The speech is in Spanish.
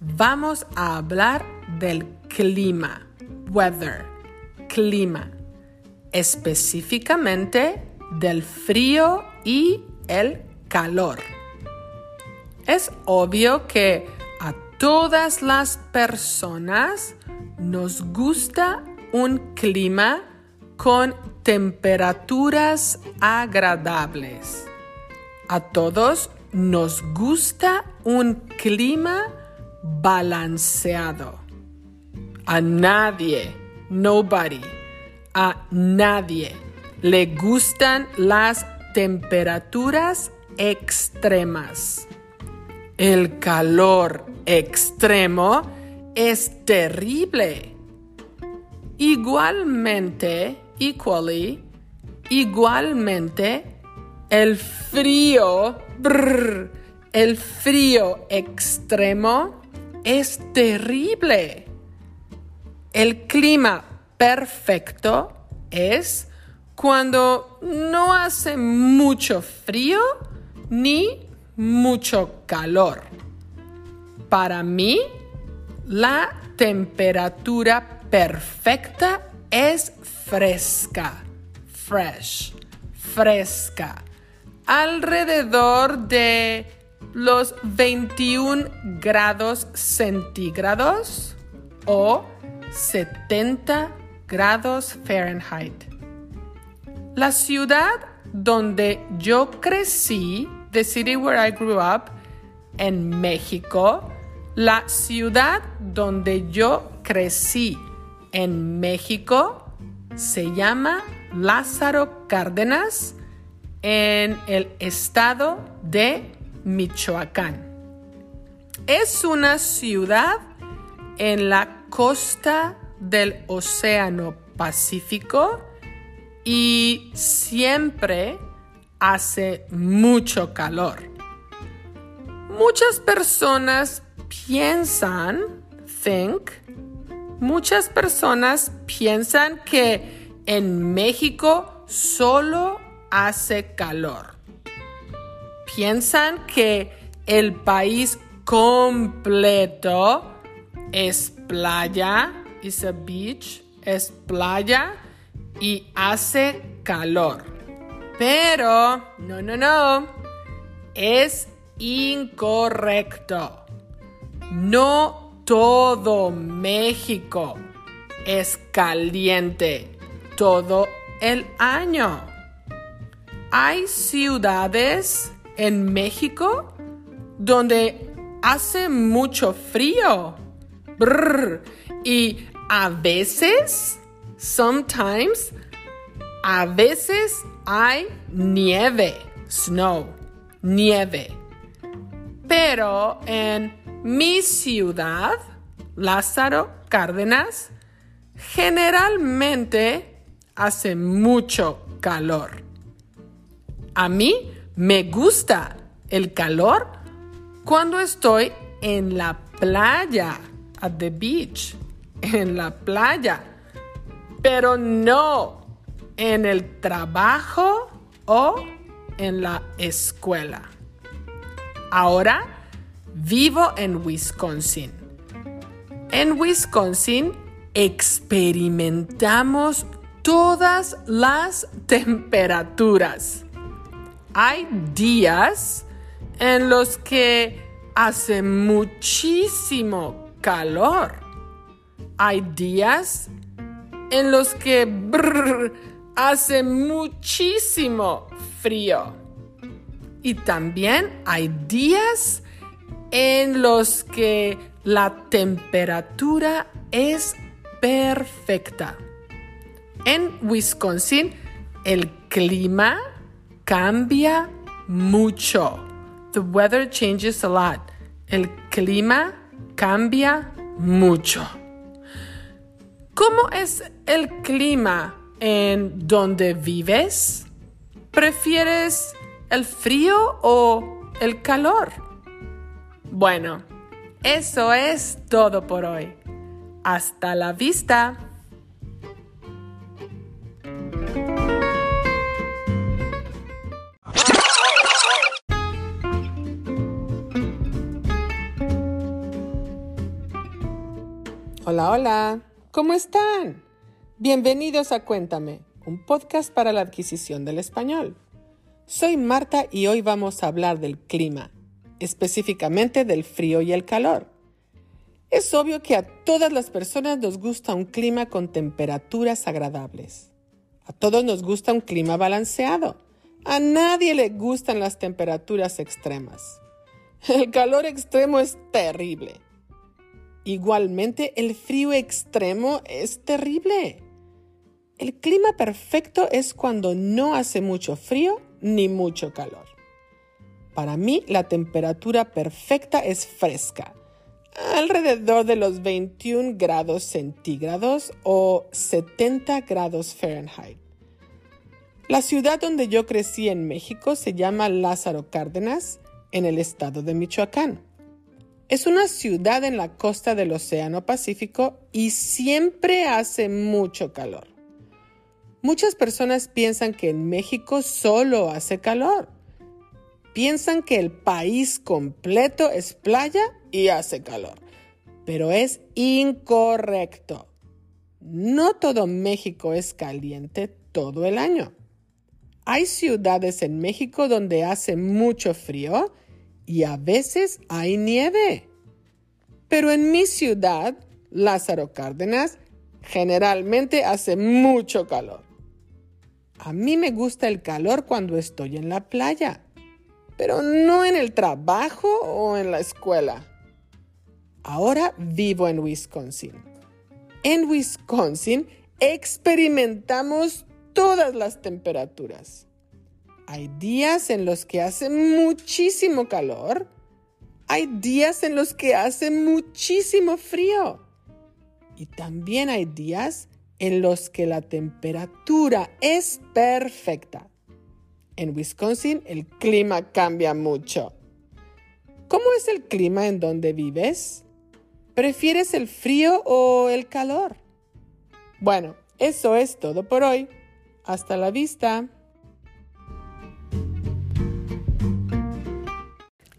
vamos a hablar del clima, weather, clima, específicamente del frío y el calor. Es obvio que a todas las personas nos gusta un clima con temperaturas agradables. A todos nos gusta un clima balanceado. A nadie, nobody, a nadie le gustan las temperaturas extremas. El calor extremo es terrible. Igualmente, equally, igualmente, el frío, el frío extremo es terrible. El clima perfecto es cuando no hace mucho frío ni mucho calor. Para mí, la temperatura perfecta es fresca, fresh, fresca, alrededor de los 21 grados centígrados o 70 grados Fahrenheit. La ciudad donde yo crecí, the city where I grew up, en México, la ciudad donde yo crecí en México se llama Lázaro Cárdenas en el estado de Michoacán. Es una ciudad en la costa del Océano Pacífico y siempre hace mucho calor. Muchas personas piensan, think, muchas personas piensan que en México solo hace calor piensan que el país completo es playa, is a beach, es playa y hace calor. Pero, no, no, no, es incorrecto. No todo México es caliente todo el año. Hay ciudades en México donde hace mucho frío. Y a veces, sometimes, a veces hay nieve, snow, nieve. Pero en mi ciudad, Lázaro Cárdenas, generalmente hace mucho calor. A mí me gusta el calor cuando estoy en la playa, at the beach, en la playa, pero no en el trabajo o en la escuela. Ahora vivo en Wisconsin. En Wisconsin experimentamos todas las temperaturas hay días en los que hace muchísimo calor. Hay días en los que hace muchísimo frío. Y también hay días en los que la temperatura es perfecta. En Wisconsin, el clima cambia mucho. The weather changes a lot. El clima cambia mucho. ¿Cómo es el clima en donde vives? ¿Prefieres el frío o el calor? Bueno, eso es todo por hoy. Hasta la vista. Hola, hola, ¿cómo están? Bienvenidos a Cuéntame, un podcast para la adquisición del español. Soy Marta y hoy vamos a hablar del clima, específicamente del frío y el calor. Es obvio que a todas las personas nos gusta un clima con temperaturas agradables. A todos nos gusta un clima balanceado. A nadie le gustan las temperaturas extremas. El calor extremo es terrible Igualmente, el frío extremo es terrible. El clima perfecto es cuando no hace mucho frío ni mucho calor. Para mí, la temperatura perfecta es fresca, alrededor de los 21 grados centígrados o 70 grados Fahrenheit. La ciudad donde yo crecí en México se llama Lázaro Cárdenas, en el estado de Michoacán. Es una ciudad en la costa del Océano Pacífico y siempre hace mucho calor. Muchas personas piensan que en México solo hace calor. Piensan que el país completo es playa y hace calor. Pero es incorrecto. No todo México es caliente todo el año. Hay ciudades en México donde hace mucho frío y a veces hay nieve. Pero en mi ciudad, Lázaro Cárdenas, generalmente hace mucho calor. A mí me gusta el calor cuando estoy en la playa, pero no en el trabajo o en la escuela. Ahora vivo en Wisconsin. En Wisconsin experimentamos todas las temperaturas. Hay días en los que hace muchísimo calor. Hay días en los que hace muchísimo frío. Y también hay días en los que la temperatura es perfecta. En Wisconsin el clima cambia mucho. ¿Cómo es el clima en donde vives? ¿Prefieres el frío o el calor? Bueno, eso es todo por hoy. Hasta la vista.